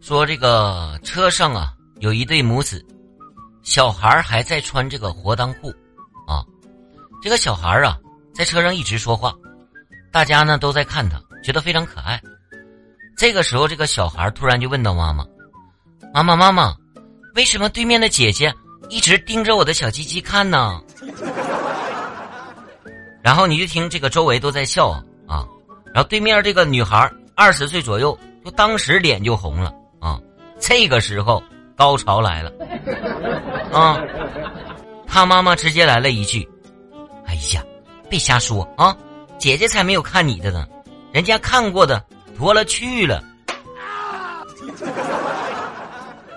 说这个车上啊有一对母子，小孩还在穿这个活裆裤，啊，这个小孩啊在车上一直说话，大家呢都在看他，觉得非常可爱。这个时候，这个小孩突然就问到妈妈：“妈妈，妈妈，为什么对面的姐姐一直盯着我的小鸡鸡看呢？” 然后你就听这个周围都在笑啊，然后对面这个女孩二十岁左右，就当时脸就红了啊。这个时候高潮来了啊，他妈妈直接来了一句：“哎呀，别瞎说啊，姐姐才没有看你的呢，人家看过的多了去了。”